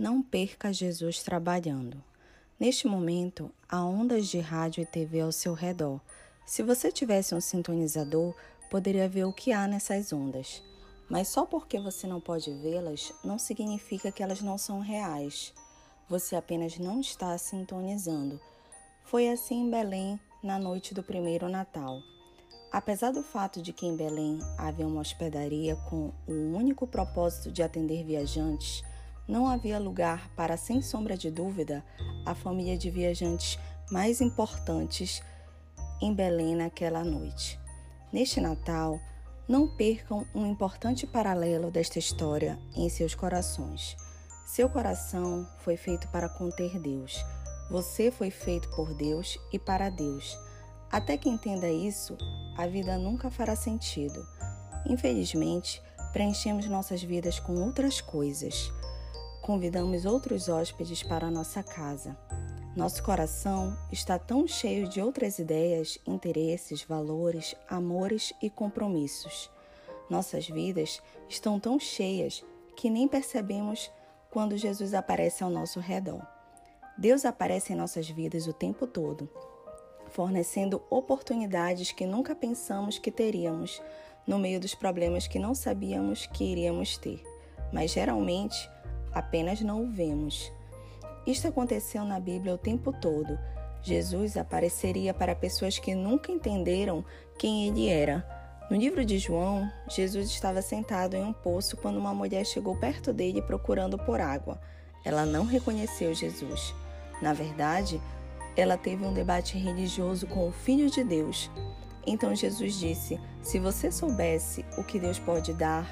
Não perca Jesus trabalhando. Neste momento, há ondas de rádio e TV ao seu redor. Se você tivesse um sintonizador, poderia ver o que há nessas ondas. Mas só porque você não pode vê-las, não significa que elas não são reais. Você apenas não está sintonizando. Foi assim em Belém na noite do primeiro Natal. Apesar do fato de que em Belém havia uma hospedaria com o único propósito de atender viajantes, não havia lugar para, sem sombra de dúvida, a família de viajantes mais importantes em Belém naquela noite. Neste Natal, não percam um importante paralelo desta história em seus corações. Seu coração foi feito para conter Deus. Você foi feito por Deus e para Deus. Até que entenda isso, a vida nunca fará sentido. Infelizmente, preenchemos nossas vidas com outras coisas. Convidamos outros hóspedes para a nossa casa. Nosso coração está tão cheio de outras ideias, interesses, valores, amores e compromissos. Nossas vidas estão tão cheias que nem percebemos quando Jesus aparece ao nosso redor. Deus aparece em nossas vidas o tempo todo fornecendo oportunidades que nunca pensamos que teríamos no meio dos problemas que não sabíamos que iríamos ter, mas geralmente apenas não o vemos. Isto aconteceu na Bíblia o tempo todo. Jesus apareceria para pessoas que nunca entenderam quem ele era. No livro de João, Jesus estava sentado em um poço quando uma mulher chegou perto dele procurando por água. Ela não reconheceu Jesus. Na verdade, ela teve um debate religioso com o Filho de Deus. Então Jesus disse: Se você soubesse o que Deus pode dar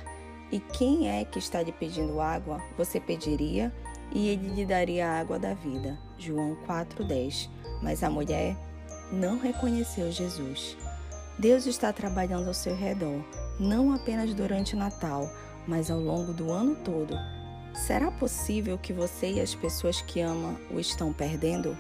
e quem é que está lhe pedindo água, você pediria e ele lhe daria a água da vida. João 4:10. Mas a mulher não reconheceu Jesus. Deus está trabalhando ao seu redor, não apenas durante o Natal, mas ao longo do ano todo. Será possível que você e as pessoas que ama o estão perdendo?